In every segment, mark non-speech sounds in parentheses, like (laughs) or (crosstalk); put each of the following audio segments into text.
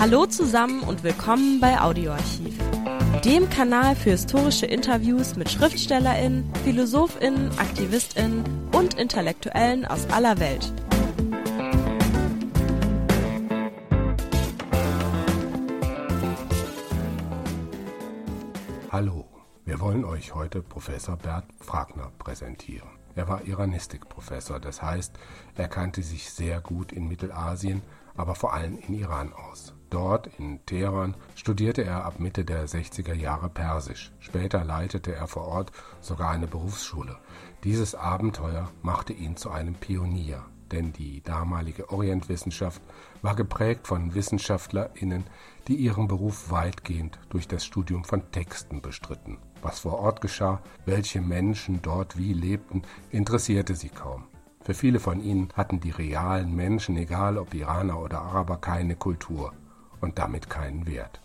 Hallo zusammen und willkommen bei Audioarchiv, dem Kanal für historische Interviews mit Schriftstellerinnen, Philosophinnen, Aktivistinnen und Intellektuellen aus aller Welt. Hallo, wir wollen euch heute Professor Bert Fragner präsentieren. Er war Iranistikprofessor, das heißt, er kannte sich sehr gut in Mittelasien, aber vor allem in Iran aus. Dort, in Teheran, studierte er ab Mitte der 60er Jahre Persisch. Später leitete er vor Ort sogar eine Berufsschule. Dieses Abenteuer machte ihn zu einem Pionier, denn die damalige Orientwissenschaft war geprägt von WissenschaftlerInnen, die ihren Beruf weitgehend durch das Studium von Texten bestritten. Was vor Ort geschah, welche Menschen dort wie lebten, interessierte sie kaum. Für viele von ihnen hatten die realen Menschen, egal ob Iraner oder Araber, keine Kultur und damit keinen Wert.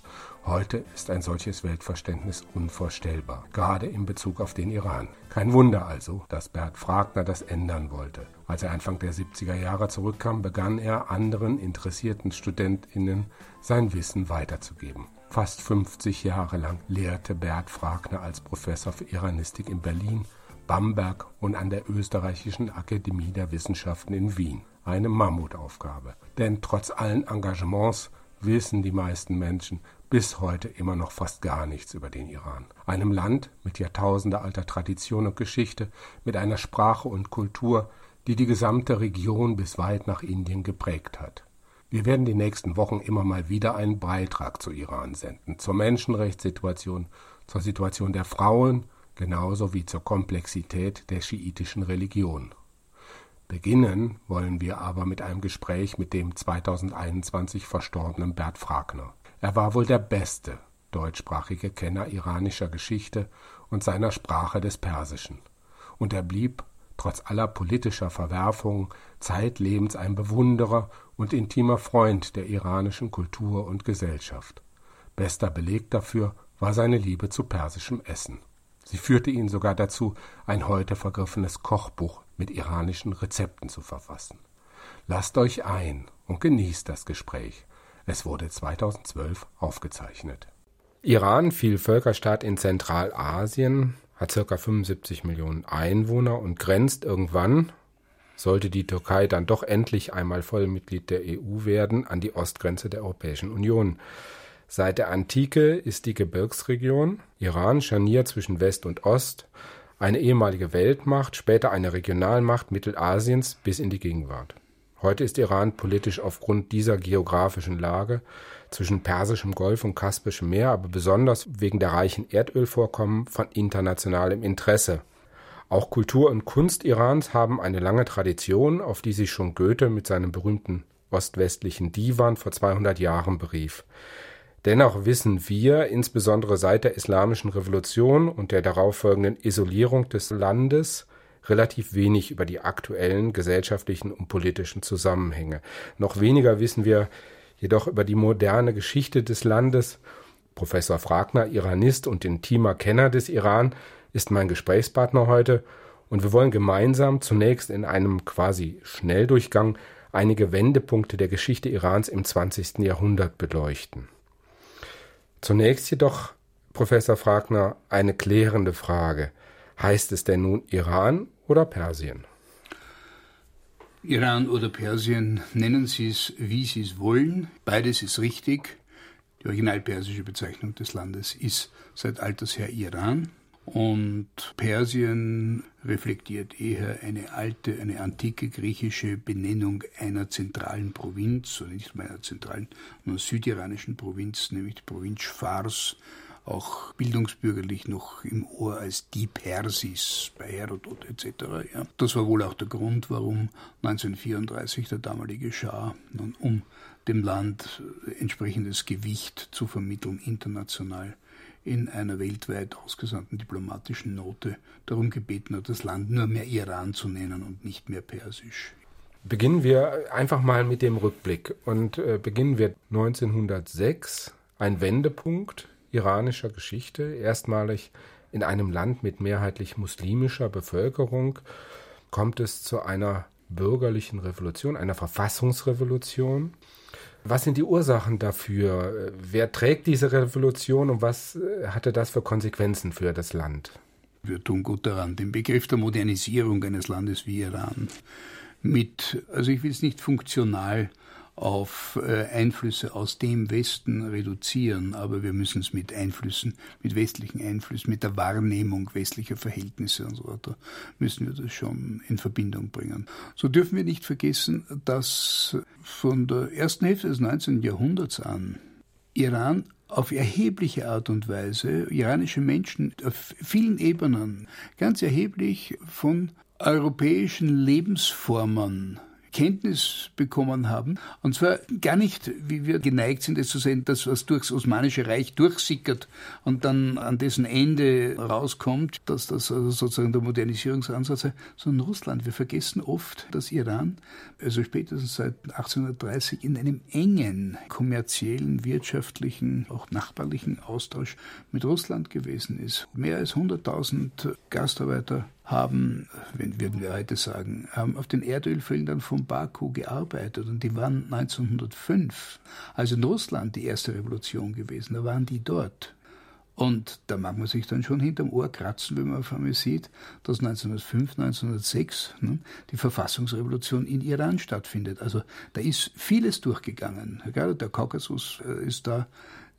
Heute ist ein solches Weltverständnis unvorstellbar, gerade in Bezug auf den Iran. Kein Wunder also, dass Bert Fragner das ändern wollte. Als er Anfang der 70er Jahre zurückkam, begann er anderen interessierten Studentinnen sein Wissen weiterzugeben. Fast 50 Jahre lang lehrte Bert Fragner als Professor für Iranistik in Berlin, Bamberg und an der Österreichischen Akademie der Wissenschaften in Wien. Eine Mammutaufgabe. Denn trotz allen Engagements wissen die meisten Menschen bis heute immer noch fast gar nichts über den Iran. Einem Land mit jahrtausendealter Tradition und Geschichte, mit einer Sprache und Kultur, die die gesamte Region bis weit nach Indien geprägt hat. Wir werden die nächsten Wochen immer mal wieder einen Beitrag zu Iran senden, zur Menschenrechtssituation, zur Situation der Frauen, genauso wie zur Komplexität der schiitischen Religion. Beginnen wollen wir aber mit einem Gespräch mit dem 2021 verstorbenen Bert Fragner. Er war wohl der beste deutschsprachige Kenner iranischer Geschichte und seiner Sprache des Persischen. Und er blieb, trotz aller politischer Verwerfungen, zeitlebens ein Bewunderer und intimer Freund der iranischen Kultur und Gesellschaft. Bester Beleg dafür war seine Liebe zu persischem Essen. Sie führte ihn sogar dazu, ein heute vergriffenes Kochbuch mit iranischen Rezepten zu verfassen. Lasst euch ein und genießt das Gespräch. Es wurde 2012 aufgezeichnet. Iran, viel Völkerstaat in Zentralasien, hat ca. 75 Millionen Einwohner und grenzt irgendwann, sollte die Türkei dann doch endlich einmal Vollmitglied der EU werden, an die Ostgrenze der Europäischen Union. Seit der Antike ist die Gebirgsregion Iran Scharnier zwischen West und Ost eine ehemalige Weltmacht, später eine Regionalmacht Mittelasiens bis in die Gegenwart. Heute ist Iran politisch aufgrund dieser geografischen Lage zwischen Persischem Golf und Kaspischem Meer, aber besonders wegen der reichen Erdölvorkommen von internationalem Interesse. Auch Kultur und Kunst Irans haben eine lange Tradition, auf die sich schon Goethe mit seinem berühmten ostwestlichen Divan vor 200 Jahren berief. Dennoch wissen wir, insbesondere seit der Islamischen Revolution und der darauffolgenden Isolierung des Landes, relativ wenig über die aktuellen gesellschaftlichen und politischen Zusammenhänge. Noch weniger wissen wir jedoch über die moderne Geschichte des Landes. Professor Fragner, Iranist und intimer Kenner des Iran, ist mein Gesprächspartner heute und wir wollen gemeinsam zunächst in einem quasi Schnelldurchgang einige Wendepunkte der Geschichte Irans im 20. Jahrhundert beleuchten. Zunächst jedoch, Professor Fragner, eine klärende Frage. Heißt es denn nun Iran oder Persien? Iran oder Persien, nennen Sie es, wie Sie es wollen. Beides ist richtig. Die originalpersische Bezeichnung des Landes ist seit alters her Iran. Und Persien reflektiert eher eine alte, eine antike griechische Benennung einer zentralen Provinz, oder nicht mal einer zentralen, nur südiranischen Provinz, nämlich die Provinz Fars, auch bildungsbürgerlich noch im Ohr als die Persis bei Herodot etc. Ja. Das war wohl auch der Grund, warum 1934 der damalige Schah nun, um dem Land entsprechendes Gewicht zu vermitteln international in einer weltweit ausgesandten diplomatischen Note darum gebeten hat, das Land nur mehr Iran zu nennen und nicht mehr Persisch. Beginnen wir einfach mal mit dem Rückblick und äh, beginnen wir 1906, ein Wendepunkt iranischer Geschichte, erstmalig in einem Land mit mehrheitlich muslimischer Bevölkerung kommt es zu einer bürgerlichen Revolution, einer Verfassungsrevolution. Was sind die Ursachen dafür? Wer trägt diese Revolution und was äh, hatte das für Konsequenzen für das Land? Wir tun gut daran, den Begriff der Modernisierung eines Landes wie Iran mit, also ich will es nicht funktional auf äh, Einflüsse aus dem Westen reduzieren, aber wir müssen es mit Einflüssen, mit westlichen Einflüssen, mit der Wahrnehmung westlicher Verhältnisse und so weiter, müssen wir das schon in Verbindung bringen. So dürfen wir nicht vergessen, dass von der ersten Hälfte des 19. Jahrhunderts an Iran auf erhebliche Art und Weise iranische Menschen auf vielen Ebenen ganz erheblich von europäischen Lebensformen Kenntnis bekommen haben. Und zwar gar nicht, wie wir geneigt sind, es zu sehen, das, was durchs Osmanische Reich durchsickert und dann an dessen Ende rauskommt, dass das also sozusagen der Modernisierungsansatz sei, sondern Russland. Wir vergessen oft, dass Iran, also spätestens seit 1830, in einem engen kommerziellen, wirtschaftlichen, auch nachbarlichen Austausch mit Russland gewesen ist. Mehr als 100.000 Gastarbeiter haben, würden wir heute sagen, haben auf den Erdölfeldern von Baku gearbeitet und die waren 1905, also in Russland die erste Revolution gewesen, da waren die dort. Und da mag man sich dann schon hinterm Ohr kratzen, wenn man auf einmal sieht, dass 1905, 1906 ne, die Verfassungsrevolution in Iran stattfindet. Also da ist vieles durchgegangen. Der Kaukasus äh, ist da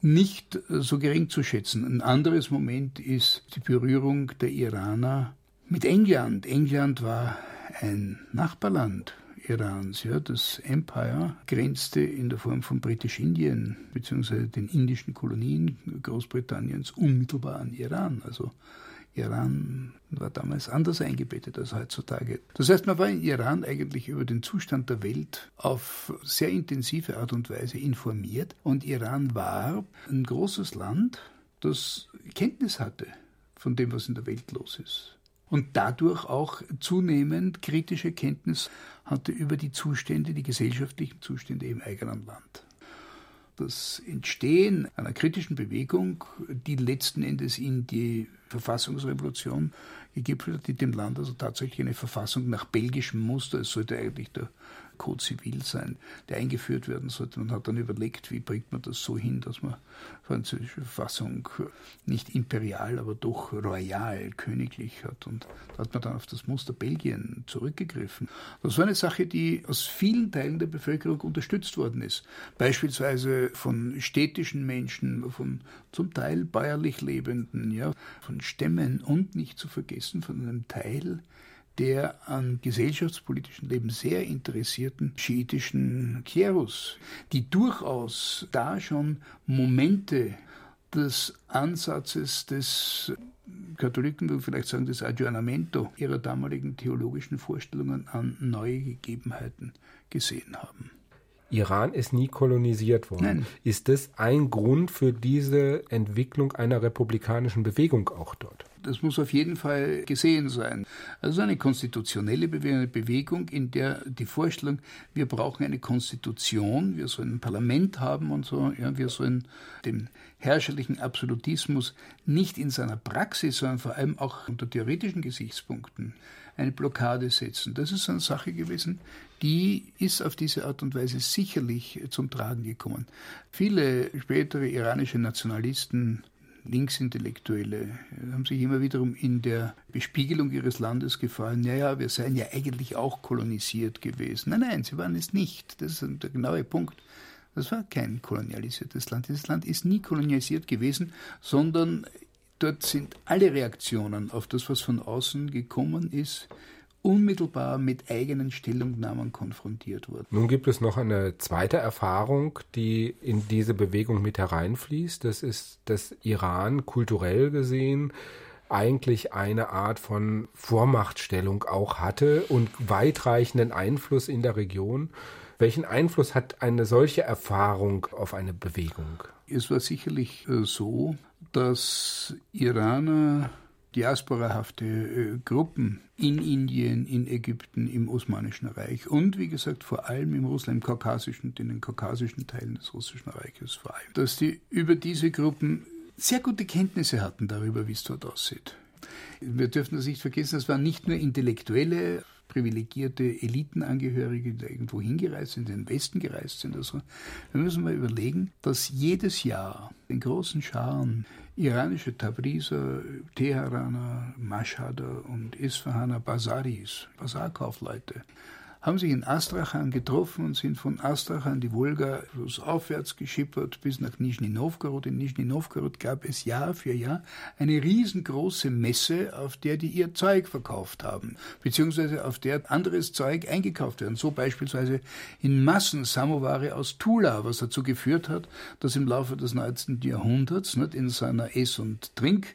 nicht äh, so gering zu schätzen. Ein anderes Moment ist die Berührung der Iraner mit England. England war ein Nachbarland Irans. Ja, das Empire grenzte in der Form von Britisch-Indien bzw. den indischen Kolonien Großbritanniens unmittelbar an Iran. Also Iran war damals anders eingebettet als heutzutage. Das heißt, man war in Iran eigentlich über den Zustand der Welt auf sehr intensive Art und Weise informiert und Iran war ein großes Land, das Kenntnis hatte von dem, was in der Welt los ist und dadurch auch zunehmend kritische Kenntnis hatte über die Zustände, die gesellschaftlichen Zustände im eigenen Land. Das Entstehen einer kritischen Bewegung, die letzten Endes in die Verfassungsrevolution gegipfelt hat, die dem Land also tatsächlich eine Verfassung nach belgischem Muster, es sollte eigentlich der Code Zivil sein, der eingeführt werden sollte. Man hat dann überlegt, wie bringt man das so hin, dass man französische Verfassung nicht imperial, aber doch royal, königlich hat. Und da hat man dann auf das Muster Belgien zurückgegriffen. Das war eine Sache, die aus vielen Teilen der Bevölkerung unterstützt worden ist. Beispielsweise von städtischen Menschen, von zum Teil bäuerlich Lebenden, ja, von Stämmen und nicht zu vergessen von einem Teil der an gesellschaftspolitischen Leben sehr interessierten schiitischen Klerus, die durchaus da schon Momente des Ansatzes des Katholiken würden vielleicht sagen, des Aggiornamento ihrer damaligen theologischen Vorstellungen an neue Gegebenheiten gesehen haben. Iran ist nie kolonisiert worden. Nein. Ist das ein Grund für diese Entwicklung einer republikanischen Bewegung auch dort? Das muss auf jeden Fall gesehen sein. Also eine konstitutionelle Bewegung, in der die Vorstellung, wir brauchen eine Konstitution, wir sollen ein Parlament haben und so, ja, wir sollen dem herrscherlichen Absolutismus nicht in seiner Praxis, sondern vor allem auch unter theoretischen Gesichtspunkten eine Blockade setzen. Das ist eine Sache gewesen, die ist auf diese Art und Weise sicherlich zum Tragen gekommen. Viele spätere iranische Nationalisten Linksintellektuelle haben sich immer wiederum in der Bespiegelung ihres Landes gefallen, naja, wir seien ja eigentlich auch kolonisiert gewesen. Nein, nein, sie waren es nicht. Das ist der genaue Punkt. Das war kein kolonialisiertes Land. Dieses Land ist nie kolonialisiert gewesen, sondern dort sind alle Reaktionen auf das, was von außen gekommen ist, unmittelbar mit eigenen Stellungnahmen konfrontiert wurden. Nun gibt es noch eine zweite Erfahrung, die in diese Bewegung mit hereinfließt. Das ist, dass Iran kulturell gesehen eigentlich eine Art von Vormachtstellung auch hatte und weitreichenden Einfluss in der Region. Welchen Einfluss hat eine solche Erfahrung auf eine Bewegung? Es war sicherlich äh, so, dass Iraner diasporahafte äh, Gruppen in Indien, in Ägypten, im Osmanischen Reich und wie gesagt vor allem im Russland, im kaukasischen, in den kaukasischen Teilen des Russischen Reiches vor allem, dass die über diese Gruppen sehr gute Kenntnisse hatten darüber, wie es dort aussieht. Wir dürfen das nicht vergessen, es waren nicht nur Intellektuelle, privilegierte Elitenangehörige, die irgendwo hingereist sind, in den Westen gereist sind. Also wir müssen mal überlegen, dass jedes Jahr in großen Scharen iranische Tabriser, Teheraner, Mashhader und Isfahaner Basaris, Basarkaufleute, haben sich in Astrachan getroffen und sind von Astrachan die Wolga aufwärts geschippert bis nach Nischni Novgorod. In Nischni Novgorod gab es Jahr für Jahr eine riesengroße Messe, auf der die ihr Zeug verkauft haben, beziehungsweise auf der anderes Zeug eingekauft werden. So beispielsweise in Massen Samovare aus Tula, was dazu geführt hat, dass im Laufe des 19. Jahrhunderts nicht, in seiner Ess- und Trink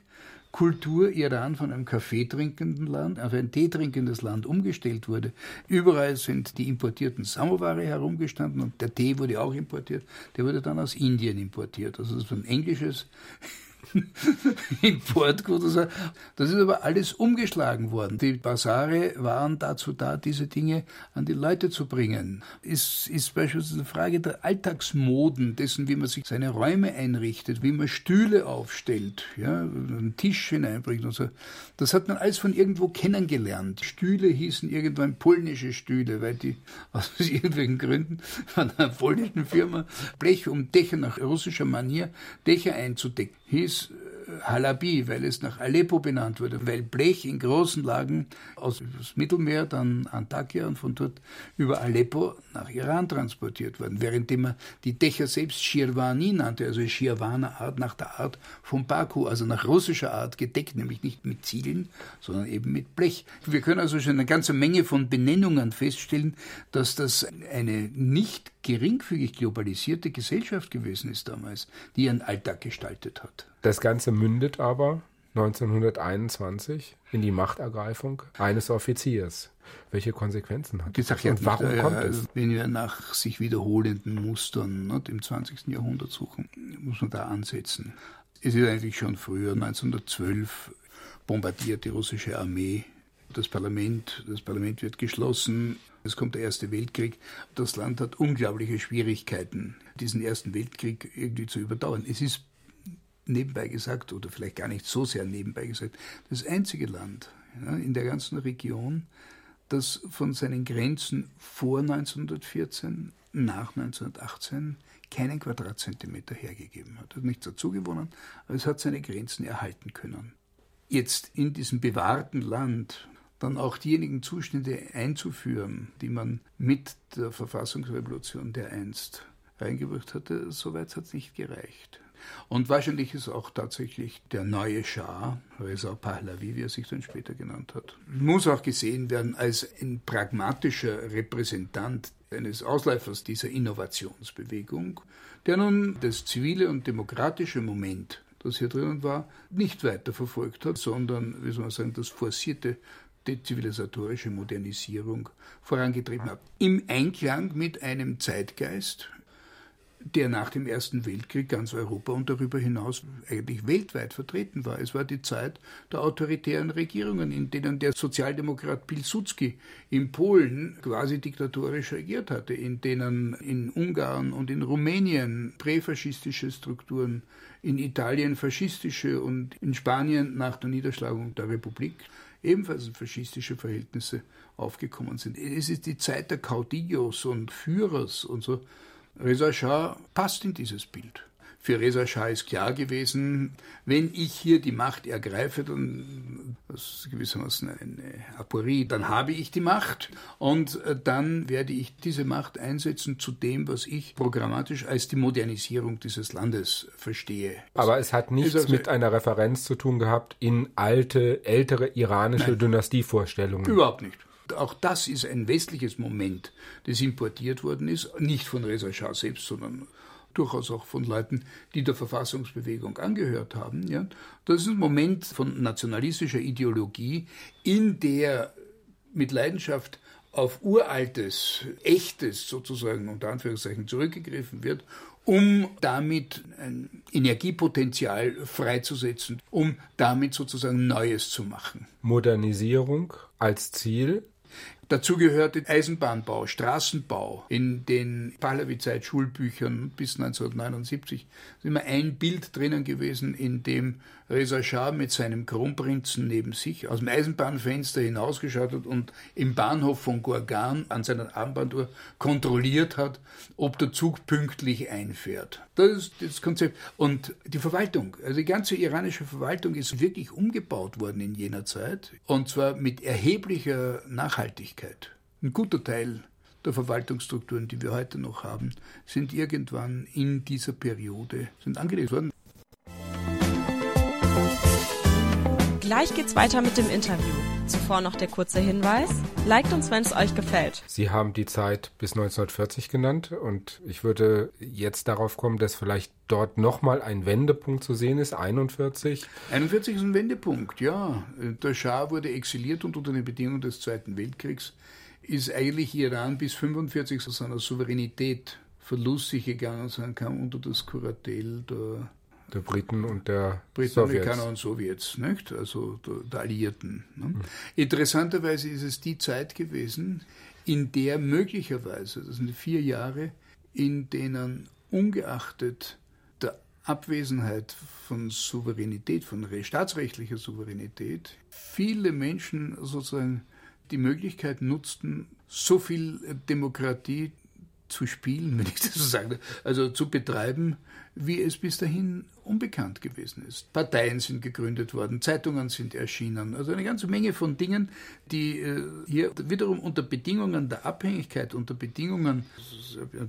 Kultur Iran von einem Kaffee trinkenden Land auf ein Tee trinkendes Land umgestellt wurde. Überall sind die importierten Samoware herumgestanden und der Tee wurde auch importiert. Der wurde dann aus Indien importiert. Also das ist ein englisches (laughs) Importgut. Das ist aber alles umgeschlagen worden. Die Basare waren dazu da, diese Dinge an die Leute zu bringen. Es ist beispielsweise eine Frage der Alltagsmoden, dessen, wie man sich seine Räume einrichtet, wie man Stühle aufstellt, ja, einen Tisch hineinbringt und so. Das hat man alles von irgendwo kennengelernt. Stühle hießen irgendwann polnische Stühle, weil die (laughs) aus irgendwelchen Gründen von einer polnischen Firma Blech um Dächer nach russischer Manier Dächer einzudecken hieß äh, Halabi, weil es nach Aleppo benannt wurde, weil Blech in großen Lagen aus dem Mittelmeer, dann Antakya und von dort über Aleppo nach Iran transportiert wurden, währenddem man die Dächer selbst Shirvani nannte, also Shirvana Art nach der Art von Baku, also nach russischer Art gedeckt, nämlich nicht mit Ziegeln, sondern eben mit Blech. Wir können also schon eine ganze Menge von Benennungen feststellen, dass das eine nicht geringfügig globalisierte Gesellschaft gewesen ist damals, die ihren Alltag gestaltet hat. Das Ganze mündet aber 1921 in die Machtergreifung eines Offiziers. Welche Konsequenzen hat das? Und warum nicht, kommt es? Wenn wir nach sich wiederholenden Mustern nicht, im 20. Jahrhundert suchen, muss man da ansetzen. Es ist eigentlich schon früher, 1912, bombardiert die russische Armee das Parlament. Das Parlament wird geschlossen. Es kommt der Erste Weltkrieg. Das Land hat unglaubliche Schwierigkeiten, diesen Ersten Weltkrieg irgendwie zu überdauern. Es ist nebenbei gesagt, oder vielleicht gar nicht so sehr nebenbei gesagt, das einzige Land ja, in der ganzen Region, das von seinen Grenzen vor 1914, nach 1918 keinen Quadratzentimeter hergegeben hat. Hat nichts dazugewonnen, aber es hat seine Grenzen erhalten können. Jetzt in diesem bewahrten Land dann auch diejenigen Zustände einzuführen, die man mit der Verfassungsrevolution der einst reingebracht hatte, soweit hat es nicht gereicht. Und wahrscheinlich ist auch tatsächlich der neue Schah, Reza Pahlavi, wie er sich dann später genannt hat, muss auch gesehen werden als ein pragmatischer Repräsentant eines Ausläufers dieser Innovationsbewegung, der nun das zivile und demokratische Moment, das hier drinnen war, nicht weiter verfolgt hat, sondern, wie soll man sagen, das forcierte die zivilisatorische Modernisierung vorangetrieben hat. Im Einklang mit einem Zeitgeist, der nach dem Ersten Weltkrieg ganz Europa und darüber hinaus eigentlich weltweit vertreten war. Es war die Zeit der autoritären Regierungen, in denen der Sozialdemokrat Pilsudski in Polen quasi diktatorisch regiert hatte, in denen in Ungarn und in Rumänien präfaschistische Strukturen, in Italien faschistische und in Spanien nach der Niederschlagung der Republik ebenfalls faschistische Verhältnisse aufgekommen sind. Es ist die Zeit der Caudillos und Führers und so. Reza Shah passt in dieses Bild. Für Reza Shah ist klar gewesen, wenn ich hier die Macht ergreife, dann, das ist gewissermaßen eine Aporie, dann habe ich die Macht und äh, dann werde ich diese Macht einsetzen zu dem, was ich programmatisch als die Modernisierung dieses Landes verstehe. Aber es hat nichts also, mit einer Referenz zu tun gehabt in alte, ältere iranische Nein, Dynastievorstellungen. Überhaupt nicht auch das ist ein westliches Moment, das importiert worden ist, nicht von Reza Shah selbst, sondern durchaus auch von Leuten, die der Verfassungsbewegung angehört haben. Ja. Das ist ein Moment von nationalistischer Ideologie, in der mit Leidenschaft auf uraltes, echtes sozusagen unter Anführungszeichen zurückgegriffen wird, um damit ein Energiepotenzial freizusetzen, um damit sozusagen Neues zu machen. Modernisierung als Ziel Dazu gehörte Eisenbahnbau, Straßenbau. In den Pahlavi-Zeit-Schulbüchern bis 1979 ist immer ein Bild drinnen gewesen, in dem Reza Schah mit seinem Kronprinzen neben sich aus dem Eisenbahnfenster hinausgeschaut hat und im Bahnhof von Gorgan an seiner Armbanduhr kontrolliert hat, ob der Zug pünktlich einfährt. Das ist das Konzept. Und die Verwaltung, also die ganze iranische Verwaltung ist wirklich umgebaut worden in jener Zeit und zwar mit erheblicher Nachhaltigkeit. Ein guter Teil der Verwaltungsstrukturen, die wir heute noch haben, sind irgendwann in dieser Periode sind angelegt worden. Gleich geht's weiter mit dem Interview. Zuvor noch der kurze Hinweis. Liked uns, wenn es euch gefällt. Sie haben die Zeit bis 1940 genannt und ich würde jetzt darauf kommen, dass vielleicht dort nochmal ein Wendepunkt zu sehen ist, 41. 41 ist ein Wendepunkt, ja. Der Schah wurde exiliert und unter den Bedingungen des Zweiten Weltkriegs ist eigentlich Iran bis 45 zu seiner Souveränität verlustig gegangen sein kam unter das Kuratel der der Briten und der Briten. Amerikaner und Sowjets, nicht? also der, der Alliierten. Ne? Mhm. Interessanterweise ist es die Zeit gewesen, in der möglicherweise, das sind vier Jahre, in denen ungeachtet der Abwesenheit von Souveränität, von staatsrechtlicher Souveränität, viele Menschen sozusagen die Möglichkeit nutzten, so viel Demokratie zu spielen, (laughs) wenn ich das so sage, also zu betreiben, wie es bis dahin unbekannt gewesen ist. Parteien sind gegründet worden, Zeitungen sind erschienen, also eine ganze Menge von Dingen, die äh, hier wiederum unter Bedingungen der Abhängigkeit, unter Bedingungen,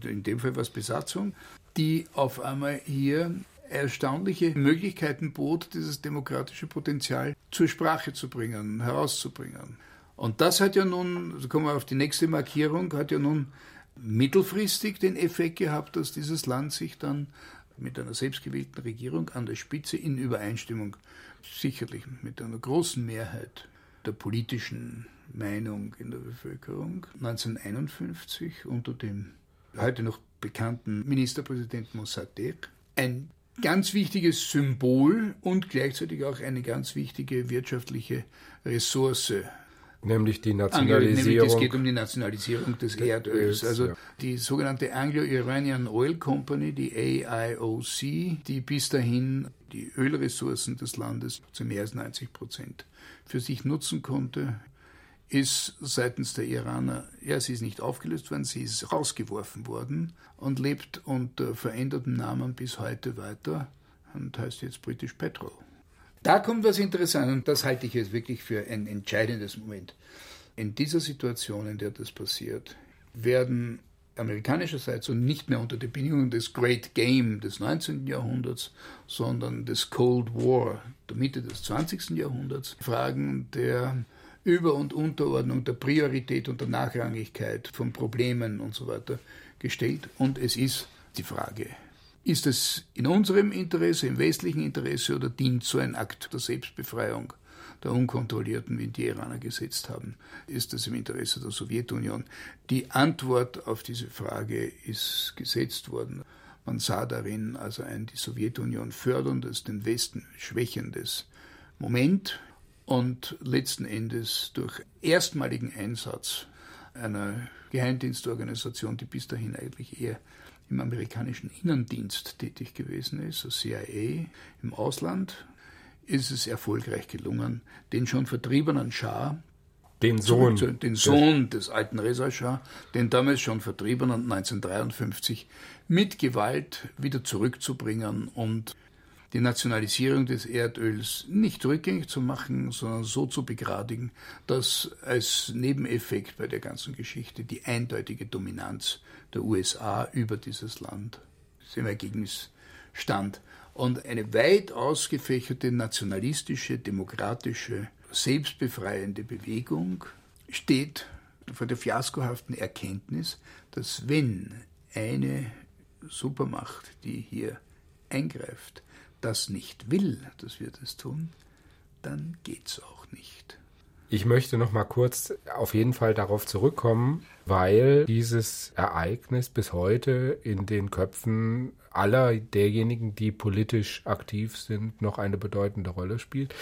in dem Fall was Besatzung, die auf einmal hier erstaunliche Möglichkeiten bot, dieses demokratische Potenzial zur Sprache zu bringen, herauszubringen. Und das hat ja nun, also kommen wir auf die nächste Markierung, hat ja nun mittelfristig den Effekt gehabt, dass dieses Land sich dann mit einer selbstgewählten Regierung an der Spitze in Übereinstimmung. Sicherlich mit einer großen Mehrheit der politischen Meinung in der Bevölkerung. 1951 unter dem heute noch bekannten Ministerpräsidenten Mossadegh. Ein ganz wichtiges Symbol und gleichzeitig auch eine ganz wichtige wirtschaftliche Ressource Nämlich die Nationalisierung. Nämlich es geht um die Nationalisierung des Erdöls. Also ja. die sogenannte Anglo-Iranian Oil Company, die AIOC, die bis dahin die Ölressourcen des Landes zu mehr als 90 Prozent für sich nutzen konnte, ist seitens der Iraner, ja, sie ist nicht aufgelöst worden, sie ist rausgeworfen worden und lebt unter veränderten Namen bis heute weiter und heißt jetzt British Petrol. Da kommt was Interessantes und das halte ich jetzt wirklich für ein entscheidendes Moment. In dieser Situation, in der das passiert, werden amerikanischerseits und nicht mehr unter den Bedingungen des Great Game des 19. Jahrhunderts, sondern des Cold War der Mitte des 20. Jahrhunderts Fragen der Über- und Unterordnung, der Priorität und der Nachrangigkeit von Problemen und so weiter gestellt. Und es ist die Frage, ist es in unserem Interesse, im westlichen Interesse oder dient so ein Akt der Selbstbefreiung der Unkontrollierten, wie die Iraner gesetzt haben? Ist es im Interesse der Sowjetunion? Die Antwort auf diese Frage ist gesetzt worden. Man sah darin also ein die Sowjetunion förderndes, den Westen schwächendes Moment und letzten Endes durch erstmaligen Einsatz einer Geheimdienstorganisation, die bis dahin eigentlich eher im amerikanischen Innendienst tätig gewesen ist, das CIA im Ausland, ist es erfolgreich gelungen, den schon vertriebenen Schah, den Sohn, zu, den Sohn des alten Reza Schah, den damals schon vertriebenen 1953 mit Gewalt wieder zurückzubringen und die Nationalisierung des Erdöls nicht rückgängig zu machen, sondern so zu begradigen, dass als Nebeneffekt bei der ganzen Geschichte die eindeutige Dominanz der USA über dieses Land im Ergebnis stand. Und eine weit ausgefächerte nationalistische, demokratische, selbstbefreiende Bewegung steht vor der fiaskohaften Erkenntnis, dass wenn eine Supermacht, die hier eingreift, das nicht will, dass wir das tun, dann geht's auch nicht. Ich möchte noch mal kurz auf jeden Fall darauf zurückkommen, weil dieses Ereignis bis heute in den Köpfen aller derjenigen, die politisch aktiv sind, noch eine bedeutende Rolle spielt.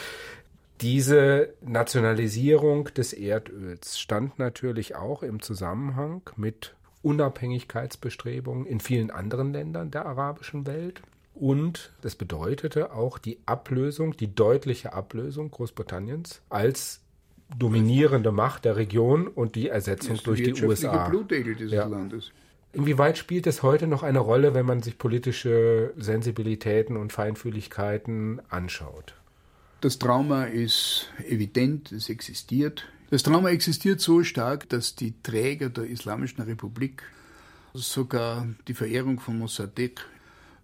Diese Nationalisierung des Erdöls stand natürlich auch im Zusammenhang mit Unabhängigkeitsbestrebungen in vielen anderen Ländern der arabischen Welt Und das bedeutete auch die Ablösung, die deutliche Ablösung Großbritanniens als dominierende Macht der Region und die Ersetzung durch die USA. Blutegel dieses ja. Landes. Inwieweit spielt es heute noch eine Rolle, wenn man sich politische Sensibilitäten und Feinfühligkeiten anschaut? Das Trauma ist evident, es existiert. Das Trauma existiert so stark, dass die Träger der Islamischen Republik sogar die Verehrung von Mossadegh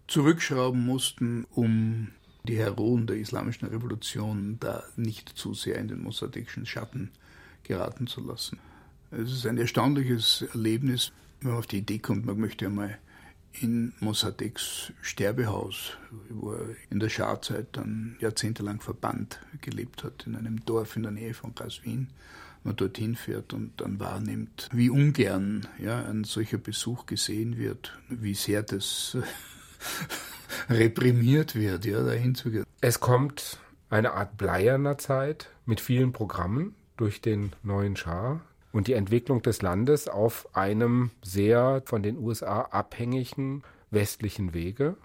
zurückschrauben mussten, um die Heroen der Islamischen Revolution da nicht zu sehr in den mossadeghschen Schatten geraten zu lassen. Es ist ein erstaunliches Erlebnis, wenn man auf die Idee kommt, man möchte einmal in Mossadeghs Sterbehaus, wo er in der Scharzeit dann jahrzehntelang verbannt gelebt hat, in einem Dorf in der Nähe von Kaswin, man dorthin fährt und dann wahrnimmt, wie ungern ja, ein solcher Besuch gesehen wird, wie sehr das (laughs) reprimiert wird, ja, dahin zu gehen. Es kommt eine Art bleierner Zeit mit vielen Programmen durch den neuen Schah, und die Entwicklung des Landes auf einem sehr von den USA abhängigen westlichen Wege.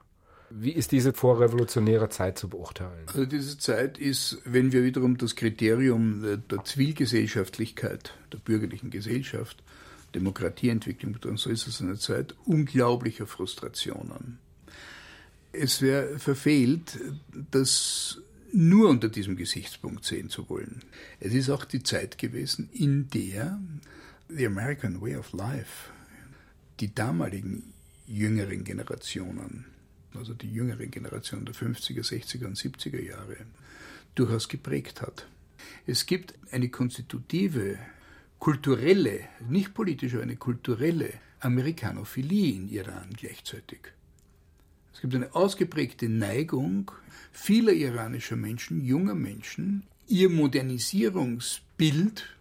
Wie ist diese vorrevolutionäre Zeit zu beurteilen? Also diese Zeit ist, wenn wir wiederum das Kriterium der Zivilgesellschaftlichkeit, der bürgerlichen Gesellschaft, Demokratieentwicklung betrachten, so ist es eine Zeit unglaublicher Frustrationen. Es wäre verfehlt, dass nur unter diesem Gesichtspunkt sehen zu wollen. Es ist auch die Zeit gewesen, in der the American Way of Life die damaligen jüngeren Generationen, also die jüngere Generation der 50er, 60er und 70er Jahre, durchaus geprägt hat. Es gibt eine konstitutive, kulturelle, nicht politische, eine kulturelle Amerikanophilie in Iran gleichzeitig. Es gibt eine ausgeprägte Neigung vieler iranischer Menschen, junger Menschen, ihr Modernisierungsbild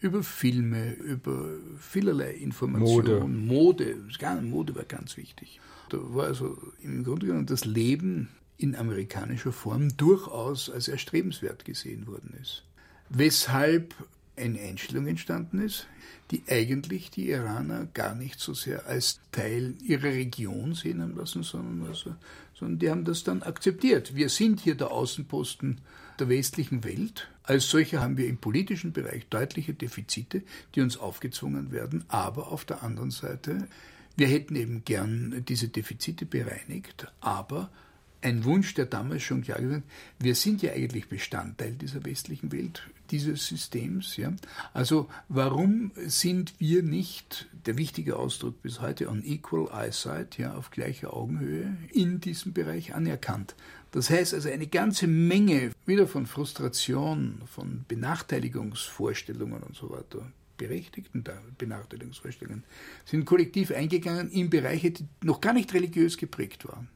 über Filme, über vielerlei Informationen, Mode, Mode, Mode war ganz wichtig. Da war also im Grunde genommen das Leben in amerikanischer Form durchaus als erstrebenswert gesehen worden ist. Weshalb eine Einstellung entstanden ist, die eigentlich die Iraner gar nicht so sehr als Teil ihrer Region sehen haben lassen, sondern, also, sondern die haben das dann akzeptiert. Wir sind hier der Außenposten der westlichen Welt. Als solche haben wir im politischen Bereich deutliche Defizite, die uns aufgezwungen werden, aber auf der anderen Seite, wir hätten eben gern diese Defizite bereinigt, aber ein Wunsch, der damals schon klar gewesen wir sind ja eigentlich Bestandteil dieser westlichen Welt, dieses Systems. Ja? Also warum sind wir nicht, der wichtige Ausdruck bis heute, on equal eyesight, ja, auf gleicher Augenhöhe, in diesem Bereich anerkannt? Das heißt also eine ganze Menge wieder von Frustration, von Benachteiligungsvorstellungen und so weiter berechtigten Benachteiligungsvorstellungen sind kollektiv eingegangen in Bereiche, die noch gar nicht religiös geprägt waren.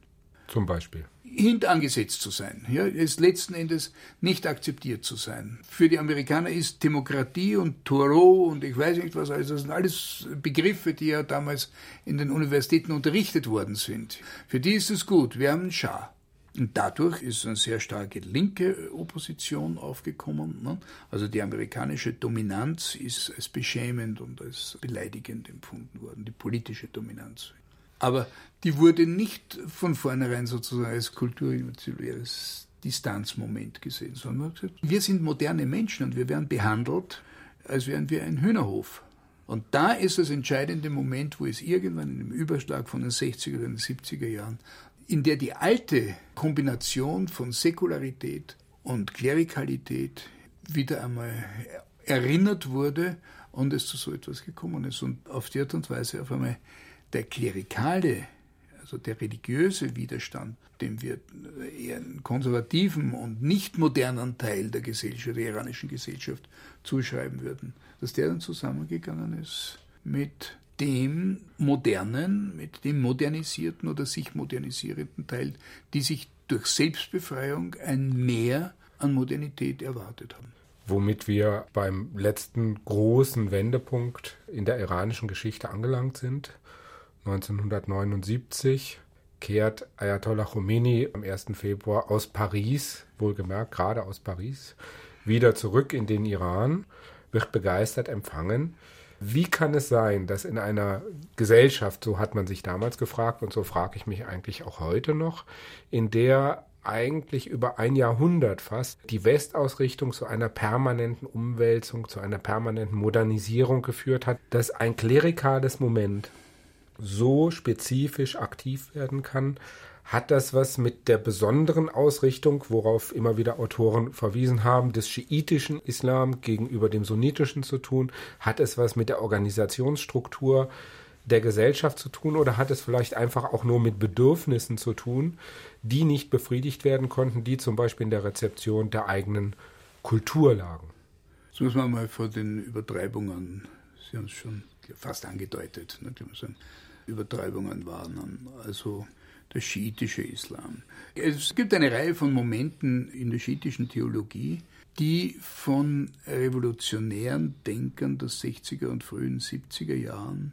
Zum Beispiel hintangesetzt zu sein, ja, ist letzten Endes nicht akzeptiert zu sein. Für die Amerikaner ist Demokratie und Thoreau und ich weiß nicht was, also das sind alles Begriffe, die ja damals in den Universitäten unterrichtet worden sind. Für die ist es gut, wir haben einen Schah. Und dadurch ist eine sehr starke linke Opposition aufgekommen. Ne? Also die amerikanische Dominanz ist als beschämend und als beleidigend empfunden worden, die politische Dominanz. Aber die wurde nicht von vornherein sozusagen als kulturindividuelles Distanzmoment gesehen, sondern gesagt, wir sind moderne Menschen und wir werden behandelt, als wären wir ein Hühnerhof. Und da ist das entscheidende Moment, wo es irgendwann in dem Überschlag von den 60er oder den 70er Jahren, in der die alte Kombination von Säkularität und Klerikalität wieder einmal erinnert wurde und es zu so etwas gekommen ist und auf die Art und Weise auf einmal der klerikale, also der religiöse Widerstand, dem wir eher einen konservativen und nicht modernen Teil der Gesellschaft, der iranischen Gesellschaft zuschreiben würden, dass der dann zusammengegangen ist mit dem modernen, mit dem modernisierten oder sich modernisierenden Teil, die sich durch Selbstbefreiung ein Mehr an Modernität erwartet haben. Womit wir beim letzten großen Wendepunkt in der iranischen Geschichte angelangt sind. 1979 kehrt Ayatollah Khomeini am 1. Februar aus Paris, wohlgemerkt gerade aus Paris, wieder zurück in den Iran, wird begeistert empfangen. Wie kann es sein, dass in einer Gesellschaft, so hat man sich damals gefragt und so frage ich mich eigentlich auch heute noch, in der eigentlich über ein Jahrhundert fast die Westausrichtung zu einer permanenten Umwälzung, zu einer permanenten Modernisierung geführt hat, dass ein klerikales Moment so spezifisch aktiv werden kann, hat das was mit der besonderen Ausrichtung, worauf immer wieder Autoren verwiesen haben, des schiitischen Islam gegenüber dem sunnitischen zu tun? Hat es was mit der Organisationsstruktur der Gesellschaft zu tun oder hat es vielleicht einfach auch nur mit Bedürfnissen zu tun, die nicht befriedigt werden konnten, die zum Beispiel in der Rezeption der eigenen Kultur lagen? Jetzt muss man mal vor den Übertreibungen, Sie haben es schon fast angedeutet, ne, sagen, Übertreibungen warnen. Also der schiitische Islam. Es gibt eine Reihe von Momenten in der schiitischen Theologie, die von revolutionären Denkern der 60er und frühen 70er Jahren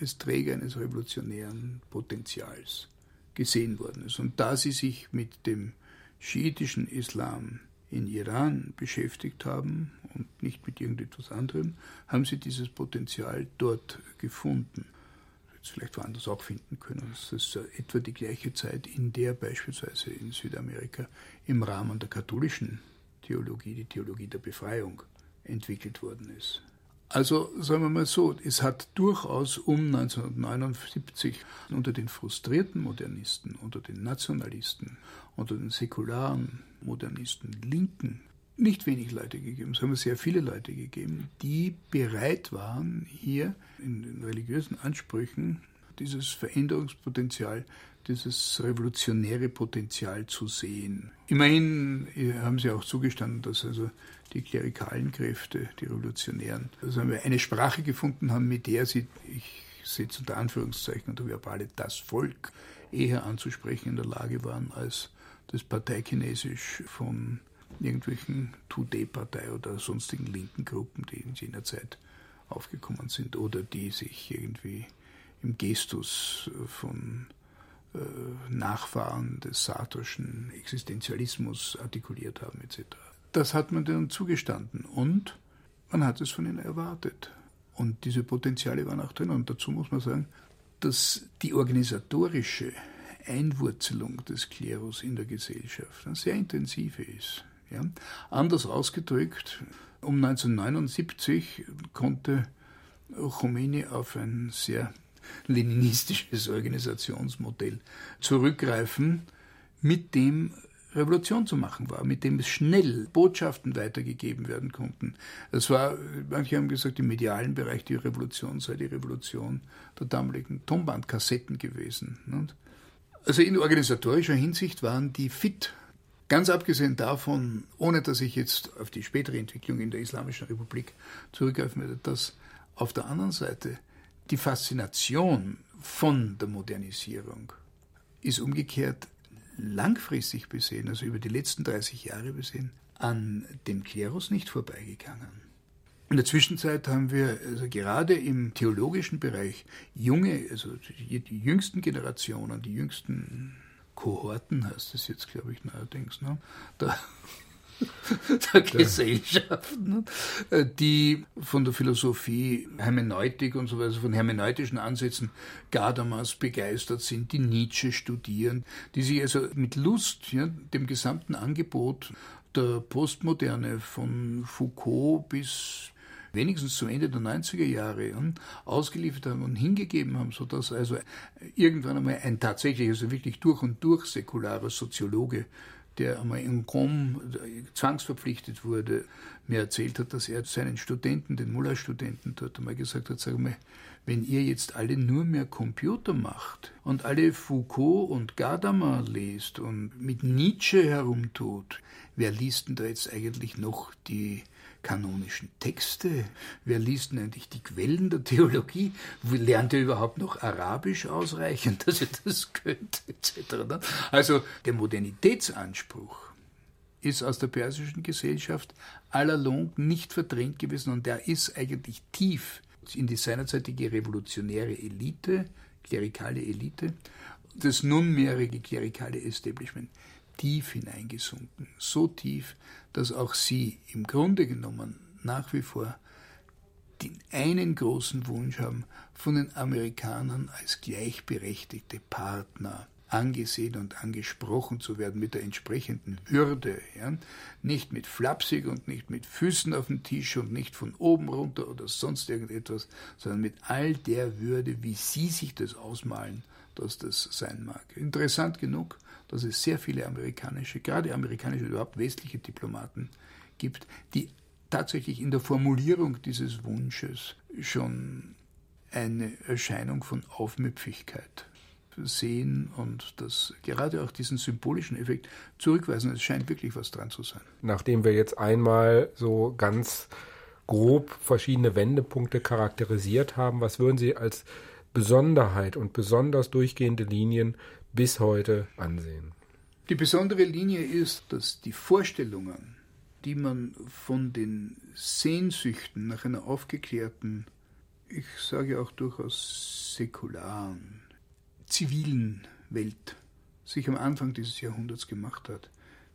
als Träger eines revolutionären Potenzials gesehen worden ist. Und da sie sich mit dem schiitischen Islam in Iran beschäftigt haben und nicht mit irgendetwas anderem, haben sie dieses Potenzial dort gefunden. Jetzt vielleicht woanders auch finden können. Das ist etwa die gleiche Zeit, in der beispielsweise in Südamerika im Rahmen der katholischen Theologie, die Theologie der Befreiung, entwickelt worden ist. Also sagen wir mal so, es hat durchaus um 1979 unter den frustrierten Modernisten, unter den Nationalisten, unter den säkularen Modernisten, Linken, nicht wenig Leute gegeben, haben sehr viele Leute gegeben, die bereit waren, hier in den religiösen Ansprüchen dieses Veränderungspotenzial, dieses revolutionäre Potenzial zu sehen. Immerhin haben sie auch zugestanden, dass also die klerikalen Kräfte, die Revolutionären, also haben wir eine Sprache gefunden haben, mit der sie, ich setze unter Anführungszeichen unter Verbale, das Volk eher anzusprechen in der Lage waren, als das Parteikinesisch von irgendwelchen Tudeh-Partei oder sonstigen linken Gruppen, die in jener Zeit aufgekommen sind oder die sich irgendwie im Gestus von äh, Nachfahren des sartorschen Existenzialismus artikuliert haben etc. Das hat man denen zugestanden und man hat es von ihnen erwartet. Und diese Potenziale waren auch drin. Und dazu muss man sagen, dass die organisatorische Einwurzelung des Klerus in der Gesellschaft eine sehr intensive ist. Ja? Anders ausgedrückt, um 1979 konnte Khomeini auf ein sehr leninistisches Organisationsmodell zurückgreifen, mit dem Revolution zu machen war, mit dem es schnell Botschaften weitergegeben werden konnten. Es war, manche haben gesagt, im medialen Bereich die Revolution sei die Revolution der damaligen Tonbandkassetten gewesen. Also in organisatorischer Hinsicht waren die fit. Ganz abgesehen davon, ohne dass ich jetzt auf die spätere Entwicklung in der Islamischen Republik zurückgreifen werde, dass auf der anderen Seite die Faszination von der Modernisierung ist umgekehrt langfristig besehen, also über die letzten 30 Jahre besehen, an dem Klerus nicht vorbeigegangen. In der Zwischenzeit haben wir also gerade im theologischen Bereich junge, also die, die jüngsten Generationen, die jüngsten Kohorten heißt es jetzt, glaube ich, neuerdings, ne? da (laughs) der Gesellschaften, ne? die von der Philosophie, Hermeneutik und so weiter, von hermeneutischen Ansätzen Gadamas begeistert sind, die Nietzsche studieren, die sich also mit Lust ja, dem gesamten Angebot der Postmoderne von Foucault bis wenigstens zum Ende der 90er Jahre ausgeliefert haben und hingegeben haben, sodass also irgendwann einmal ein tatsächlich, also wirklich durch und durch säkularer Soziologe der einmal in Qom zwangsverpflichtet wurde, mir erzählt hat, dass er seinen Studenten, den Mullah-Studenten dort einmal gesagt hat, sag mal, wenn ihr jetzt alle nur mehr Computer macht und alle Foucault und Gadamer lest und mit Nietzsche herumtut, wer liest denn da jetzt eigentlich noch die kanonischen Texte? Wer liest denn eigentlich die Quellen der Theologie? Lernt ihr überhaupt noch Arabisch ausreichend, (laughs) dass ihr das könnt, etc. Also der Modernitätsanspruch ist aus der persischen Gesellschaft allalong nicht verdrängt gewesen und der ist eigentlich tief in die seinerzeitige revolutionäre Elite, klerikale Elite, das nunmehrige klerikale Establishment tief hineingesunken, so tief, dass auch sie im Grunde genommen nach wie vor den einen großen Wunsch haben, von den Amerikanern als gleichberechtigte Partner angesehen und angesprochen zu werden mit der entsprechenden Würde. Ja? Nicht mit flapsig und nicht mit Füßen auf dem Tisch und nicht von oben runter oder sonst irgendetwas, sondern mit all der Würde, wie Sie sich das ausmalen, dass das sein mag. Interessant genug, dass es sehr viele amerikanische, gerade amerikanische, überhaupt westliche Diplomaten gibt, die tatsächlich in der Formulierung dieses Wunsches schon eine Erscheinung von Aufmüpfigkeit sehen und das gerade auch diesen symbolischen Effekt zurückweisen. Es scheint wirklich was dran zu sein. Nachdem wir jetzt einmal so ganz grob verschiedene Wendepunkte charakterisiert haben, was würden Sie als Besonderheit und besonders durchgehende Linien bis heute ansehen? Die besondere Linie ist, dass die Vorstellungen, die man von den Sehnsüchten nach einer aufgeklärten, ich sage auch durchaus säkularen, zivilen Welt sich am Anfang dieses Jahrhunderts gemacht hat.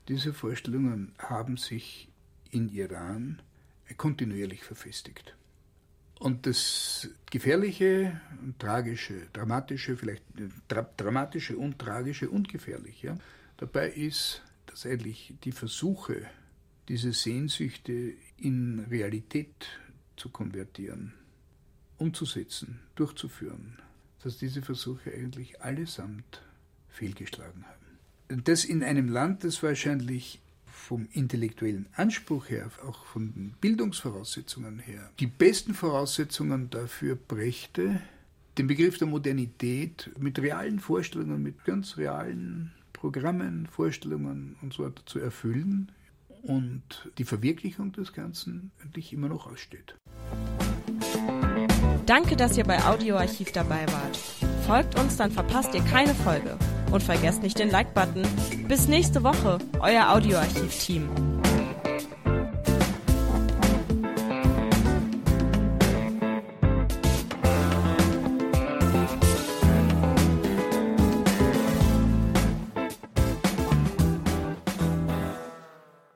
Diese Vorstellungen haben sich in Iran kontinuierlich verfestigt. Und das Gefährliche, Tragische, Dramatische, vielleicht dra Dramatische und Tragische und Gefährliche dabei ist, dass eigentlich die Versuche, diese Sehnsüchte in Realität zu konvertieren, umzusetzen, durchzuführen, dass diese Versuche eigentlich allesamt fehlgeschlagen haben. Das in einem Land, das wahrscheinlich vom intellektuellen Anspruch her, auch von den Bildungsvoraussetzungen her, die besten Voraussetzungen dafür brächte, den Begriff der Modernität mit realen Vorstellungen, mit ganz realen Programmen, Vorstellungen und so weiter zu erfüllen und die Verwirklichung des Ganzen eigentlich immer noch aussteht. Danke, dass ihr bei Audioarchiv dabei wart. Folgt uns, dann verpasst ihr keine Folge. Und vergesst nicht den Like-Button. Bis nächste Woche, euer Audioarchiv-Team.